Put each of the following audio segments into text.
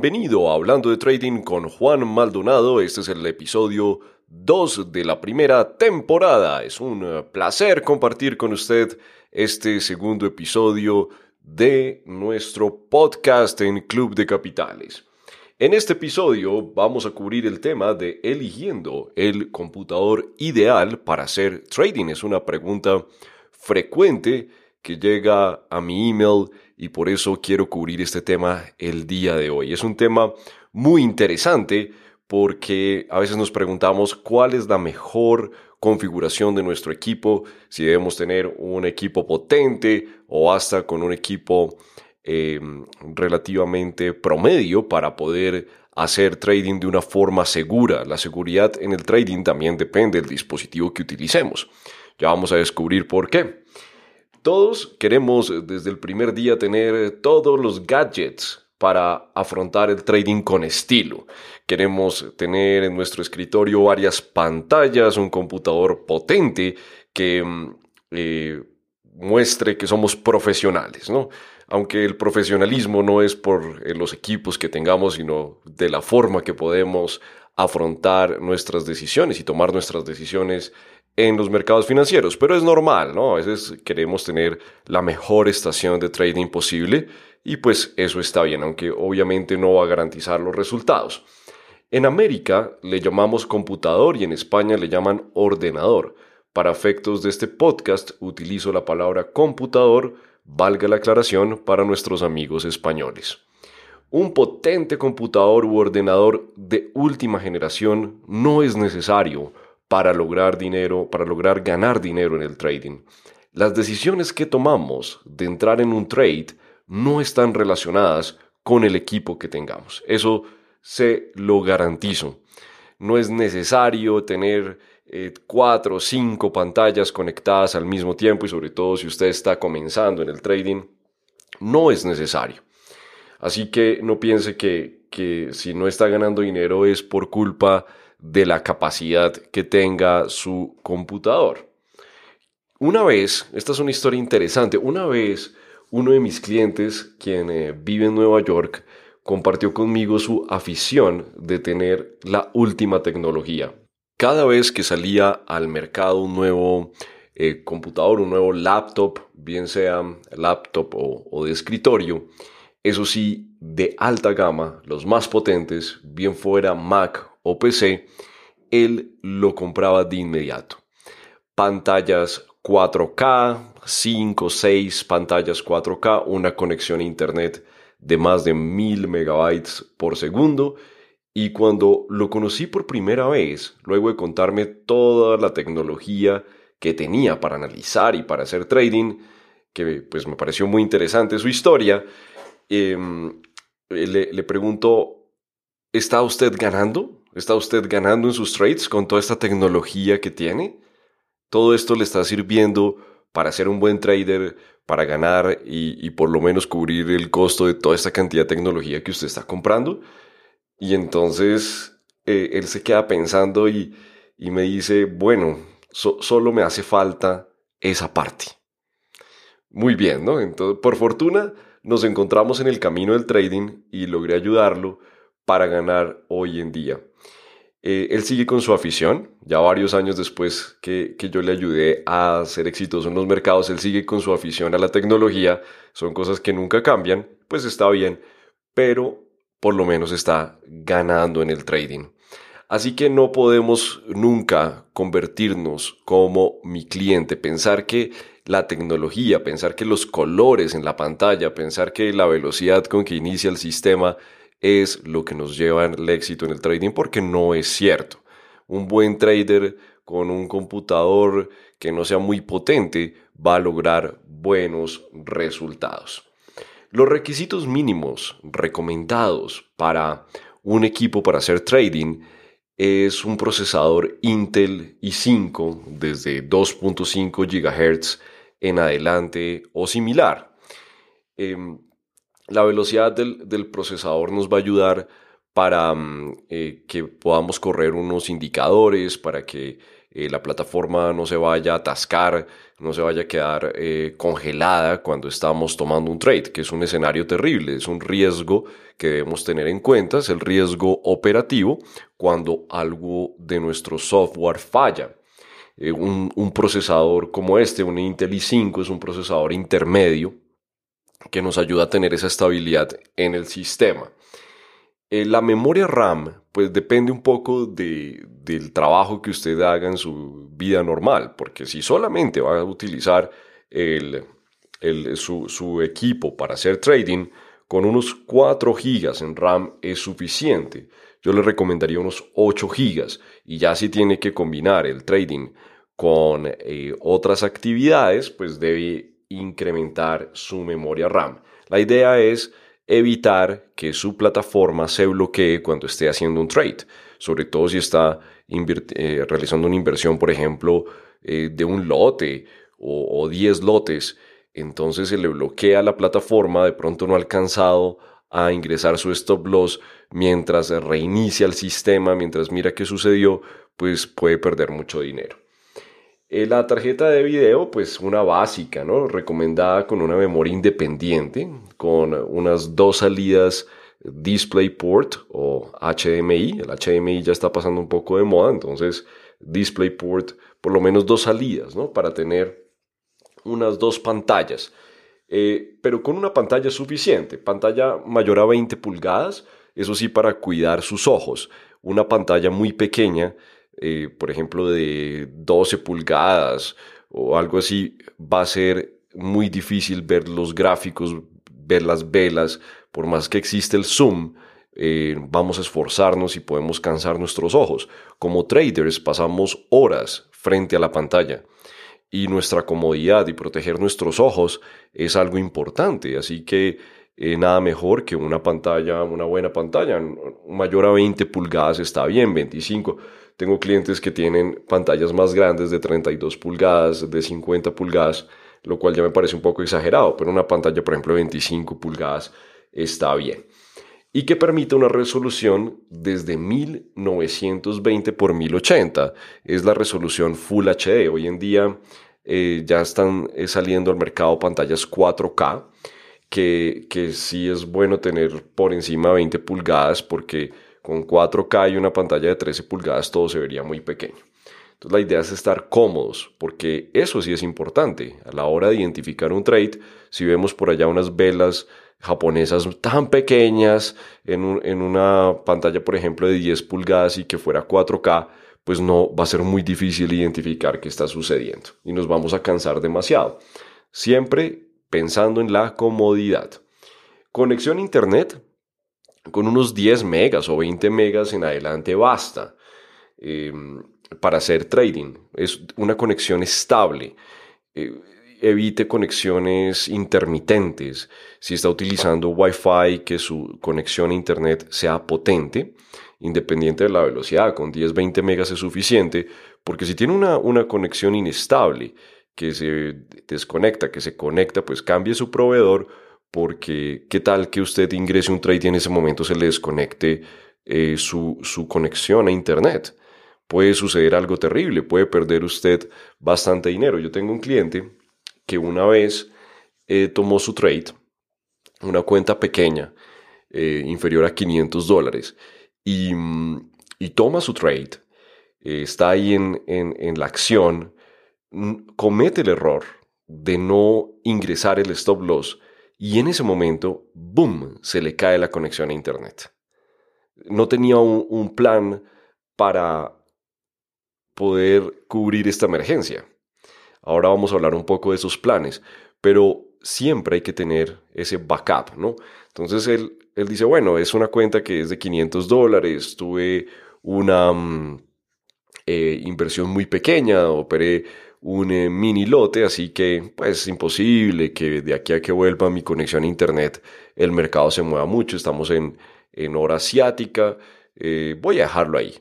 Bienvenido a Hablando de Trading con Juan Maldonado. Este es el episodio 2 de la primera temporada. Es un eh, placer compartir con usted este segundo episodio de nuestro podcast en Club de Capitales. En este episodio vamos a cubrir el tema de eligiendo el computador ideal para hacer trading. Es una pregunta frecuente que llega a mi email y por eso quiero cubrir este tema el día de hoy. Es un tema muy interesante porque a veces nos preguntamos cuál es la mejor configuración de nuestro equipo, si debemos tener un equipo potente o hasta con un equipo em, relativamente promedio para poder hacer trading de una forma segura. La seguridad en el trading también depende del dispositivo que utilicemos. Ya vamos a descubrir por qué. Todos queremos desde el primer día tener todos los gadgets para afrontar el trading con estilo. Queremos tener en nuestro escritorio varias pantallas, un computador potente que mm, eh, muestre que somos profesionales, ¿no? Aunque el profesionalismo no es por eh, los equipos que tengamos, sino de la forma que podemos afrontar nuestras decisiones y tomar nuestras decisiones en los mercados financieros, pero es normal, ¿no? A veces queremos tener la mejor estación de trading posible y pues eso está bien, aunque obviamente no va a garantizar los resultados. En América le llamamos computador y en España le llaman ordenador. Para efectos de este podcast utilizo la palabra computador, valga la aclaración, para nuestros amigos españoles. Un potente computador u ordenador de última generación no es necesario para lograr dinero, para lograr ganar dinero en el trading. Las decisiones que tomamos de entrar en un trade no están relacionadas con el equipo que tengamos. Eso se lo garantizo. No es necesario tener eh, cuatro o cinco pantallas conectadas al mismo tiempo y sobre todo si usted está comenzando en el trading, no es necesario. Así que no piense que, que si no está ganando dinero es por culpa de la capacidad que tenga su computador. Una vez, esta es una historia interesante, una vez uno de mis clientes, quien eh, vive en Nueva York, compartió conmigo su afición de tener la última tecnología. Cada vez que salía al mercado un nuevo eh, computador, un nuevo laptop, bien sea laptop o, o de escritorio, eso sí, de alta gama, los más potentes, bien fuera Mac o PC, él lo compraba de inmediato. Pantallas 4K, 5, 6 pantallas 4K, una conexión a Internet de más de 1000 megabytes por segundo. Y cuando lo conocí por primera vez, luego de contarme toda la tecnología que tenía para analizar y para hacer trading, que pues me pareció muy interesante su historia, em, le, le pregunto, ¿está usted ganando? ¿Está usted ganando en sus trades con toda esta tecnología que tiene? ¿Todo esto le está sirviendo para ser un buen trader, para ganar y, por lo menos cubrir el costo de toda esta cantidad de tecnología que usted está comprando? Y entonces eh, él se queda pensando y, me dice, bueno, solo me hace falta esa parte. Muy bien, ¿no? Entonces, por fortuna, nos encontramos en el camino del trading y logré ayudarlo para ganar hoy en día. Eh, él sigue con su afición, ya varios años después que, que, yo le ayudé a ser exitoso en los mercados, él sigue con su afición a la tecnología, son cosas que nunca cambian, pues está bien, pero por lo menos está ganando en el trading. Así que no podemos nunca convertirnos como mi cliente, pensar que la tecnología, pensar que los colores en la pantalla, pensar que la velocidad con que inicia el sistema es lo que nos lleva al éxito en el trading porque no es cierto. Un buen trader con un computador que no sea muy potente va a lograr buenos resultados. Los requisitos mínimos recomendados para un equipo para hacer trading es un procesador Intel i5 desde 2.5 GHz en adelante o similar. Em, la velocidad del, procesador nos va a ayudar para mm, eh, que podamos correr unos indicadores, para que eh, la plataforma no se vaya a atascar, no se vaya a quedar eh, congelada cuando estamos tomando un trade, que es un escenario terrible, es un riesgo que debemos tener en cuenta, es el riesgo operativo cuando algo de nuestro software falla. Un, un, procesador como este, un Intel i5, es un procesador intermedio que nos ayuda a tener esa estabilidad en el sistema. Eh, la memoria RAM, pues depende un poco de, del trabajo que usted haga en su vida normal, porque si solamente va a utilizar su, equipo para hacer trading, con unos 4 GB en RAM es suficiente. Yo le recomendaría unos 8 GB y ya si tiene que combinar el trading con eh, otras actividades, pues debe incrementar su memoria RAM. La idea es evitar que su plataforma se bloquee cuando esté haciendo un trade, sobre todo si está eh, realizando una inversión, por ejemplo, eh, de un lote o, 10 lotes, entonces se le bloquea la plataforma, de pronto no ha alcanzado a ingresar su stop loss mientras reinicia el sistema, mientras mira qué sucedió, pues puede perder mucho dinero. Eh, la tarjeta de video, pues una básica, ¿no? Recomendada con una memoria independiente, con unas dos salidas DisplayPort o HDMI. El HDMI ya está pasando un poco de moda, entonces DisplayPort, por lo menos dos salidas, ¿no? Para tener unas dos pantallas. Eh, pero con una pantalla suficiente, pantalla mayor a 20 pulgadas, eso sí para cuidar sus ojos. Una pantalla muy pequeña eh, por ejemplo, de 12 pulgadas o algo así, va a ser muy difícil ver los gráficos, ver las velas, por más que existe el zoom, eh, vamos a esforzarnos y podemos cansar nuestros ojos. Como traders pasamos horas frente a la pantalla y nuestra comodidad y proteger nuestros ojos es algo importante, así que eh, nada mejor que una pantalla, una buena pantalla, mayor a 20 pulgadas está bien, 25 tengo clientes que tienen pantallas más grandes de 32 pulgadas, de 50 pulgadas, lo cual ya me parece un poco exagerado, pero una pantalla, por ejemplo, de 25 pulgadas está bien. Y que permite una resolución desde 1920 por 1080. Es la resolución Full HD. Hoy en día eh, ya están eh, saliendo al mercado pantallas 4K, que, que sí es bueno tener por encima de 20 pulgadas porque con 4K y una pantalla de 13 pulgadas todo se vería muy pequeño. Entonces la idea es estar cómodos, porque eso sí es importante. A la hora de identificar un trade, si vemos por allá unas velas japonesas tan pequeñas en, en una pantalla, por ejemplo, de 10 pulgadas y que fuera 4K, pues no va a ser muy difícil identificar qué está sucediendo y nos vamos a cansar demasiado. Siempre pensando en la comodidad. Conexión a Internet con unos 10 megas o 20 megas en adelante basta em, para hacer trading. Es una conexión estable. Eh, evite conexiones intermitentes. Si está utilizando Wi-Fi, que su conexión a Internet sea potente, independiente de la velocidad, con 10-20 megas es suficiente, porque si tiene una, una conexión inestable, que se desconecta, que se conecta, pues cambie su proveedor porque qué tal que usted ingrese un trade y en ese momento se le desconecte eh, su, su conexión a Internet. Puede suceder algo terrible, puede perder usted bastante dinero. Yo tengo un cliente que una vez eh, tomó su trade, una cuenta pequeña, eh, inferior a 500 dólares, y, y, toma su trade, está ahí en, en, en la acción, comete el error de no ingresar el stop loss y en ese momento, ¡boom!, se le cae la conexión a Internet. No tenía un, plan para poder cubrir esta emergencia. Ahora vamos a hablar un poco de esos planes, pero siempre hay que tener ese backup, ¿no? Entonces él, él dice, bueno, es una cuenta que es de 500 dólares, tuve una mm, eh, inversión muy pequeña, operé un eh, mini lote, así que pues es imposible que de aquí a que vuelva mi conexión a internet el mercado se mueva mucho, estamos en, en hora asiática, eh, voy a dejarlo ahí.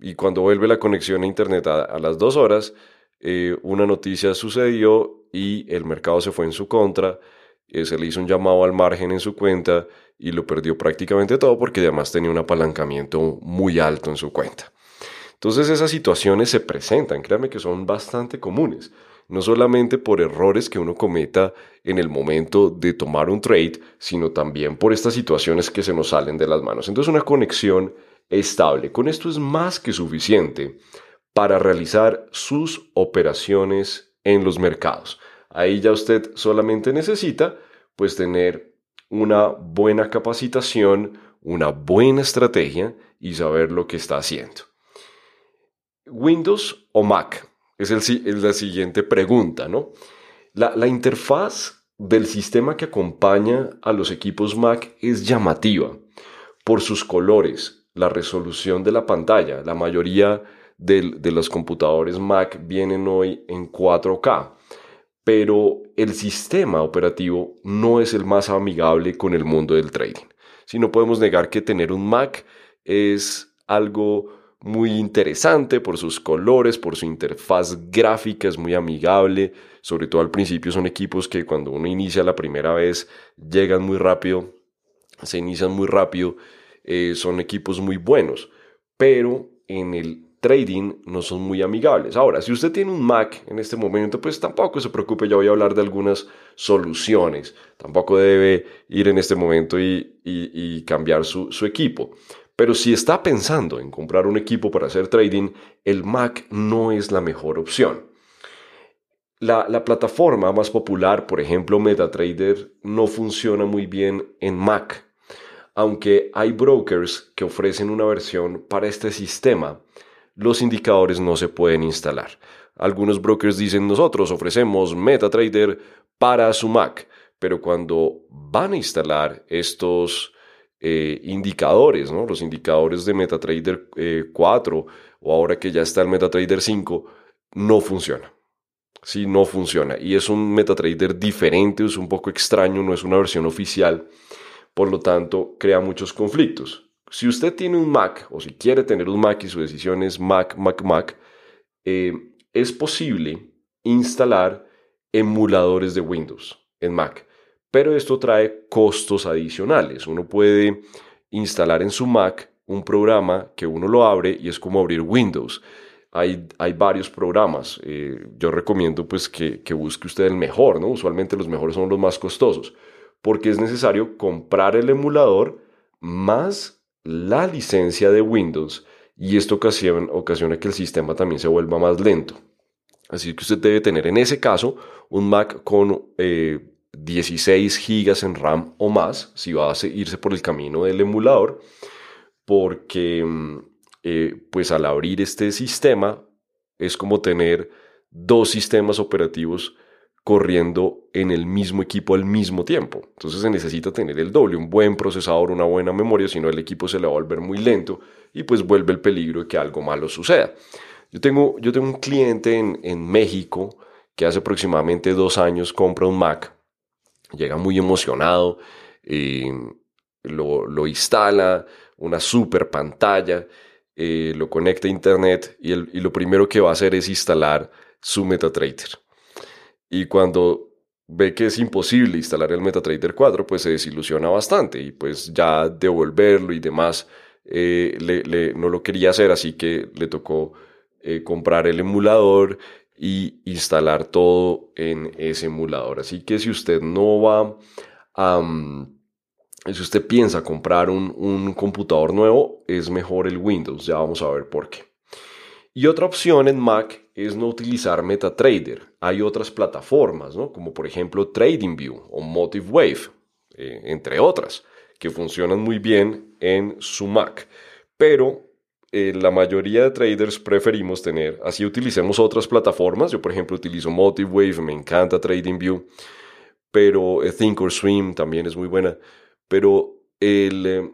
Y cuando vuelve la conexión a internet a, las dos horas, eh, una noticia sucedió y el mercado se fue en su contra, se le hizo un llamado al margen en su cuenta y lo perdió prácticamente todo porque además tenía un apalancamiento muy alto en su cuenta. Entonces esas situaciones se presentan, créanme que son bastante comunes, no solamente por errores que uno cometa en el momento de tomar un trade, sino también por estas situaciones que se nos salen de las manos. Entonces una conexión estable, con esto es más que suficiente para realizar sus operaciones en los mercados. Ahí ya usted solamente necesita pues tener una buena capacitación, una buena estrategia y saber lo que está haciendo. Windows o Mac es, la siguiente pregunta, ¿no? La, interfaz del sistema que acompaña a los equipos Mac es llamativa por sus colores, la resolución de la pantalla. La mayoría de, los computadores Mac vienen hoy en 4K, pero el sistema operativo no es el más amigable con el mundo del trading. Si no podemos negar que tener un Mac es algo muy interesante por sus colores, por su interfaz gráfica, es muy amigable, sobre todo al principio son equipos que cuando uno inicia la primera vez llegan muy rápido, se inician muy rápido, eh, son equipos muy buenos, pero en el trading no son muy amigables. Ahora, si usted tiene un Mac en este momento, pues tampoco se preocupe, ya voy a hablar de algunas soluciones. Tampoco debe ir en este momento y, cambiar su, equipo. Pero si está pensando en comprar un equipo para hacer trading, el Mac no es la mejor opción. La, la, plataforma más popular, por ejemplo MetaTrader, no funciona muy bien en Mac, aunque hay brokers que ofrecen una versión para este sistema los indicadores no se pueden instalar. Algunos brokers dicen nosotros ofrecemos MetaTrader para su Mac, pero cuando van a instalar estos eh, indicadores, ¿no? los indicadores de MetaTrader 4 eh, o ahora que ya está el MetaTrader 5, no funciona. Sí, no funciona. Y es un MetaTrader diferente, es un poco extraño, no es una versión oficial. Por lo tanto, crea muchos conflictos si usted tiene un Mac o si quiere tener un Mac y su decisión es Mac, Mac, Mac, eh, es posible instalar emuladores de Windows en Mac. Pero esto trae costos adicionales. Uno puede instalar en su Mac un programa que uno lo abre y es como abrir Windows. Hay, hay varios programas. Eh, yo recomiendo pues que, que busque usted el mejor, ¿no? Usualmente los mejores son los más costosos, porque es necesario comprar el emulador más la licencia de Windows y esto ocasiona, que el sistema también se vuelva más lento. Así que usted debe tener en ese caso un Mac con 16 eh, GB en RAM o más, si va a irse por el camino del emulador, porque mm, eh, pues al abrir este sistema es como tener dos sistemas operativos corriendo en el mismo equipo al mismo tiempo. Entonces se necesita tener el doble, un buen procesador, una buena memoria, si no el equipo se le va a volver muy lento y pues vuelve el peligro de que algo malo suceda. Yo tengo, yo tengo un cliente en, México que hace aproximadamente dos años compra un Mac, llega muy emocionado, eh, lo, instala, una super pantalla, eh, lo conecta a internet y, y lo primero que va a hacer es instalar su MetaTrader. Y cuando ve que es imposible instalar el MetaTrader 4, pues se desilusiona bastante y pues ya devolverlo y demás eh, le, no lo quería hacer, así que le tocó eh, comprar el emulador y instalar todo en ese emulador. Así que si usted no va a... si usted piensa comprar un, un computador nuevo, es mejor el Windows, ya vamos a ver por qué. Y otra opción en Mac es no utilizar MetaTrader. Hay otras plataformas, ¿no? como por ejemplo TradingView o MotiveWave, eh, entre otras, que funcionan muy bien en su Mac. Pero eh, la mayoría de traders preferimos tener, así utilicemos otras plataformas. Yo, por ejemplo, utilizo MotiveWave, me encanta TradingView, pero eh, Thinkorswim también es muy buena. Pero el,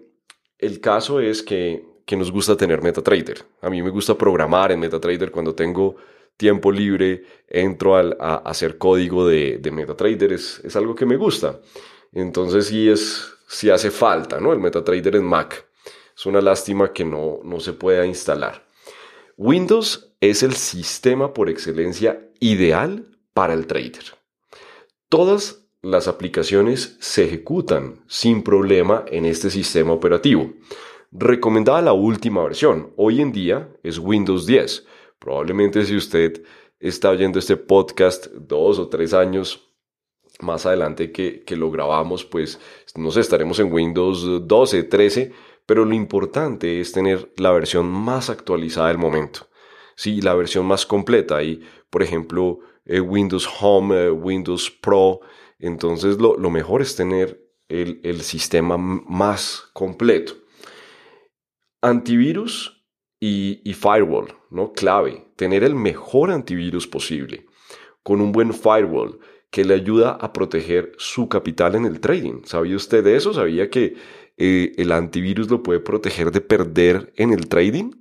el caso es que que nos gusta tener MetaTrader. A mí me gusta programar en MetaTrader cuando tengo tiempo libre, entro a, hacer código de, MetaTrader, es, es, algo que me gusta. Entonces sí, es, sí hace falta, ¿no? El MetaTrader en Mac. Es una lástima que no, no se pueda instalar. Windows es el sistema por excelencia ideal para el trader. Todas las aplicaciones se ejecutan sin problema en este sistema operativo. recomendada la última versión. Hoy en día es Windows 10. Probablemente si usted está oyendo este podcast dos o tres años más adelante que, que lo grabamos, pues no sé, estaremos en Windows 12, 13, pero lo importante es tener la versión más actualizada del momento. Sí, la versión más completa. Y, por ejemplo, eh, Windows Home, eh, Windows Pro. Entonces, lo, mejor es tener el, el sistema más completo. Antivirus y, y, firewall, ¿no? Clave, tener el mejor antivirus posible con un buen firewall que le ayuda a proteger su capital en el trading. ¿Sabía usted de eso? ¿Sabía que eh, el antivirus lo puede proteger de perder en el trading?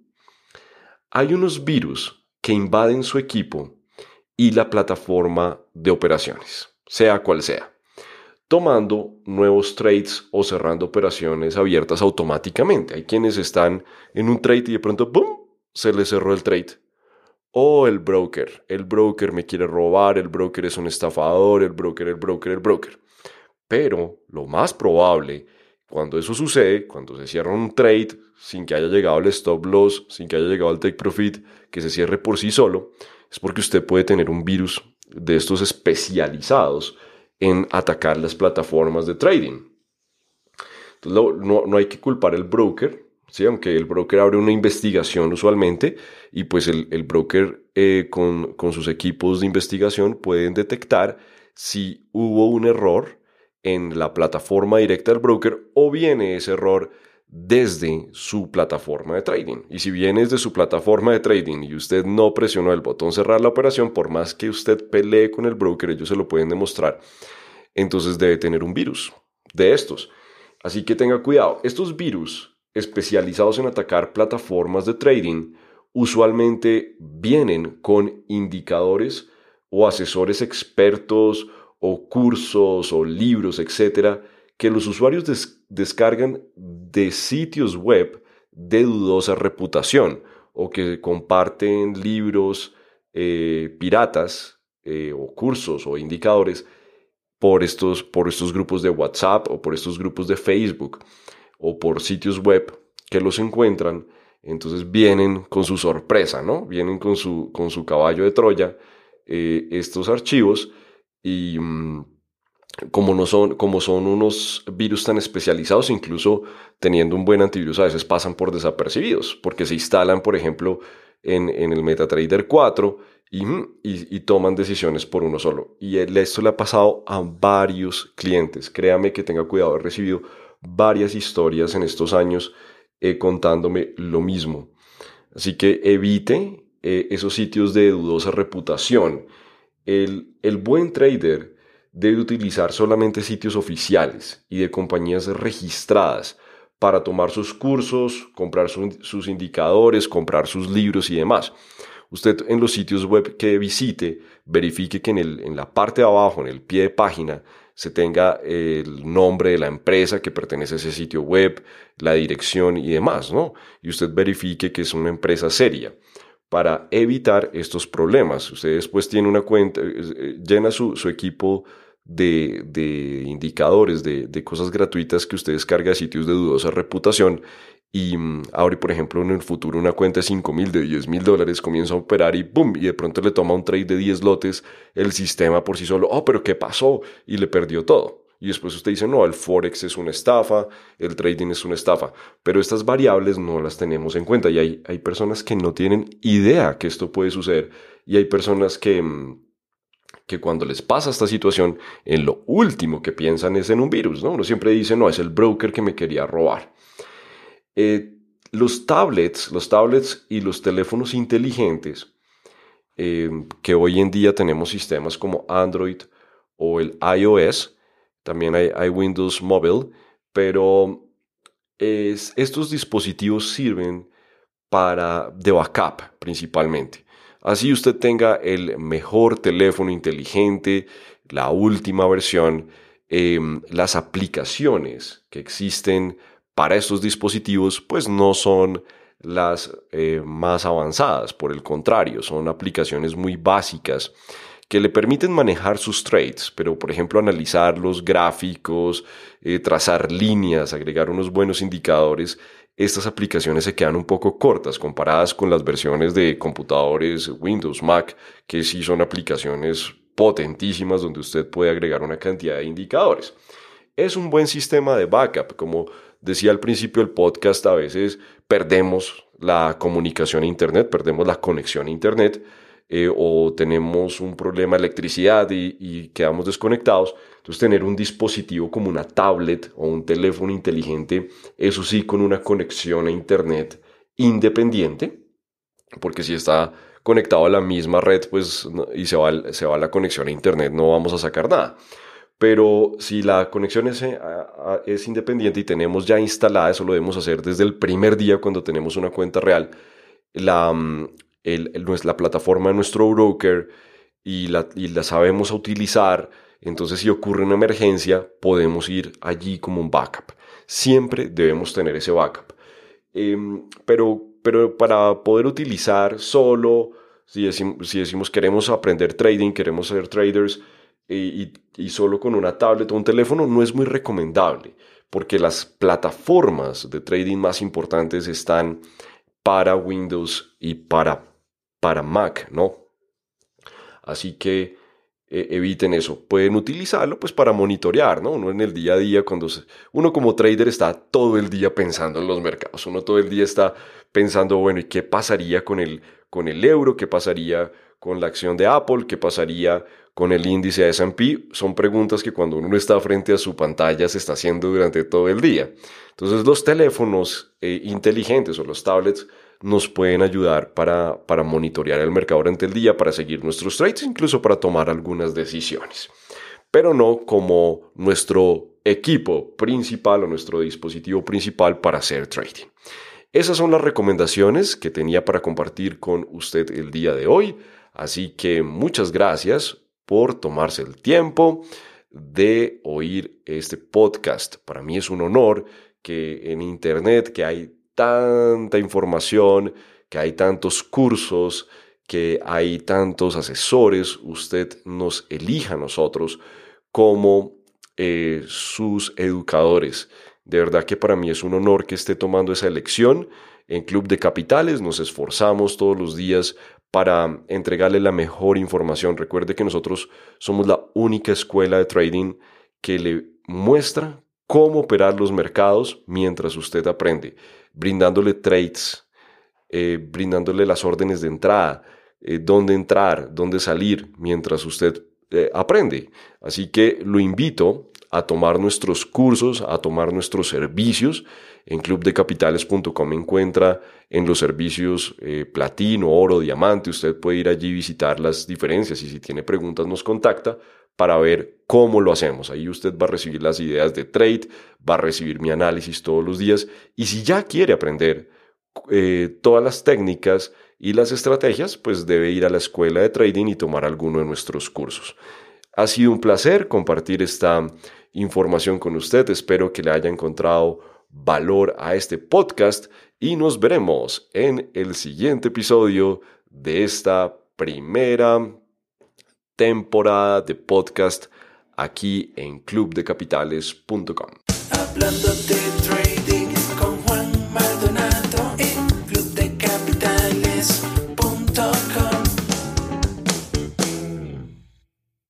Hay unos virus que invaden su equipo y la plataforma de operaciones, sea cual sea, tomando nuevos trades o cerrando operaciones abiertas automáticamente. Hay quienes están en un trade y de pronto, ¡boom!, se les cerró el trade. O el broker, el broker me quiere robar, el broker es un estafador, el broker, el broker, el broker. Pero lo más probable cuando eso sucede, cuando se cierra un trade sin que haya llegado el stop loss, sin que haya llegado el take profit, que se cierre por sí solo, es porque usted puede tener un virus de estos especializados en atacar las plataformas de trading. Entonces, no, no, hay que culpar al broker, ¿sí? aunque el broker abre una investigación usualmente y pues el, el broker eh, con, con sus equipos de investigación pueden detectar si hubo un error en la plataforma directa del broker o viene ese error desde su plataforma de trading. Y si viene desde su plataforma de trading y usted no presionó el botón cerrar la operación, por más que usted pelee con el broker, ellos se lo pueden demostrar, entonces debe tener un virus de estos. Así que tenga cuidado. Estos virus especializados en atacar plataformas de trading usualmente vienen con indicadores o asesores expertos o cursos o libros, etcétera, que los usuarios descargan de sitios web de dudosa reputación o que comparten libros eh, piratas eh, o cursos o indicadores por estos, por estos grupos de WhatsApp o por estos grupos de Facebook o por sitios web que los encuentran. Entonces vienen con su sorpresa, ¿no? Vienen con su, con su caballo de Troya eh, estos archivos y mm, como, no son, como son unos virus tan especializados, incluso teniendo un buen antivirus a veces pasan por desapercibidos, porque se instalan, por ejemplo, en, en el MetaTrader 4 mm, y, y, toman decisiones por uno solo. Y esto le ha pasado a varios clientes. Créame que tenga cuidado, he recibido varias historias en estos años eh, contándome lo mismo. Así que evite eh, esos sitios de dudosa reputación el, buen trader debe utilizar solamente sitios oficiales y de compañías registradas para tomar sus cursos, comprar sus indicadores, comprar sus libros y demás. Usted en los sitios web que visite, verifique que en, la parte de abajo, en el pie de página, se tenga el nombre de la empresa que pertenece a ese sitio web, la dirección y demás, ¿no? Y usted verifique que es una empresa seria para evitar estos problemas. Usted después tiene una cuenta, eh, eh, llena su, equipo de, indicadores, de, cosas gratuitas que usted descarga de sitios de dudosa reputación y mm, abre, por ejemplo, en el futuro una cuenta de 5 mil, de 10 mil dólares, comienza a operar y ¡boom! Y de pronto le toma un trade de 10 lotes, el sistema por sí solo, ¡oh, pero qué pasó! Y le perdió todo y después usted dice, no, el forex es una estafa, el trading es una estafa, pero estas variables no las tenemos en cuenta y hay, hay personas que no tienen idea que esto puede suceder y hay personas que, mm, que cuando les pasa esta situación, en lo último que piensan es en un virus, ¿no? Uno siempre dice, no, es el broker que me quería robar. Eh, los tablets, los tablets y los teléfonos inteligentes, eh, que hoy en día tenemos sistemas como Android o el iOS, también hay, Windows Mobile, pero es, estos dispositivos sirven para de backup principalmente. Así usted tenga el mejor teléfono inteligente, la última versión, em, las aplicaciones que existen para estos dispositivos pues no son las eh, más avanzadas, por el contrario, son aplicaciones muy básicas que le permiten manejar sus trades, pero por ejemplo analizar los gráficos, eh, trazar líneas, agregar unos buenos indicadores, estas aplicaciones se quedan un poco cortas comparadas con las versiones de computadores Windows, Mac, que sí son aplicaciones potentísimas donde usted puede agregar una cantidad de indicadores. Es un buen sistema de backup, como decía al principio del podcast, a veces perdemos la comunicación a Internet, perdemos la conexión a Internet eh, o tenemos un problema de electricidad y, y quedamos desconectados. Entonces tener un dispositivo como una tablet o un teléfono inteligente, eso sí, con una conexión a Internet independiente, porque si está conectado a la misma red pues, y se va, se va la conexión a Internet, no vamos a sacar nada. Pero si la conexión es, eh, es independiente y tenemos ya instalada, eso lo debemos hacer desde el primer día cuando tenemos una cuenta real, la, mm, el, la plataforma de nuestro broker y la, y la sabemos utilizar, entonces si ocurre una emergencia podemos ir allí como un backup. Siempre debemos tener ese backup. Em, pero, pero para poder utilizar solo, si decimos, si decimos queremos aprender trading, queremos ser traders y, y solo con una tablet o un teléfono, no es muy recomendable porque las plataformas de trading más importantes están para Windows y para, para Mac, ¿no? Así que eh, eviten eso. Pueden utilizarlo pues para monitorear, ¿no? Uno en el día a día, cuando uno como trader está todo el día pensando en los mercados, uno todo el día está pensando, bueno, ¿y qué pasaría con el, con el euro? ¿Qué pasaría con la acción de Apple? ¿Qué pasaría con el índice de S&P? Son preguntas que cuando uno está frente a su pantalla se está haciendo durante todo el día. Entonces los teléfonos eh, inteligentes o los tablets nos pueden ayudar para, para monitorear el mercado durante el día, para seguir nuestros trades, incluso para tomar algunas decisiones. Pero no como nuestro equipo principal o nuestro dispositivo principal para hacer trading. Esas son las recomendaciones que tenía para compartir con usted el día de hoy. Así que muchas gracias por tomarse el tiempo de oír este podcast. Para mí es un honor que en Internet, que hay tanta información, que hay tantos cursos, que hay tantos asesores, usted nos elija a nosotros como eh, sus educadores. De verdad que para mí es un honor que esté tomando esa elección. En Club de Capitales nos esforzamos todos los días para entregarle la mejor información. Recuerde que nosotros somos la única escuela de trading que le muestra cómo operar los mercados mientras usted aprende brindándole trades, eh, brindándole las órdenes de entrada, eh, dónde entrar, dónde salir, mientras usted eh, aprende. Así que lo invito a tomar nuestros cursos, a tomar nuestros servicios. En clubdecapitales.com encuentra en los servicios platino, oro, diamante. Usted puede ir allí visitar las diferencias y si tiene preguntas nos contacta para ver cómo lo hacemos. Ahí usted va a recibir las ideas de trade, va a recibir mi análisis todos los días y si ya quiere aprender eh, todas las técnicas y las estrategias, pues debe ir a la escuela de trading y tomar alguno de nuestros cursos. Ha sido un placer compartir esta información con usted. Espero que le haya encontrado valor a este podcast y nos veremos en el siguiente episodio de esta primera temporada de podcast aquí en clubdecapitales.com.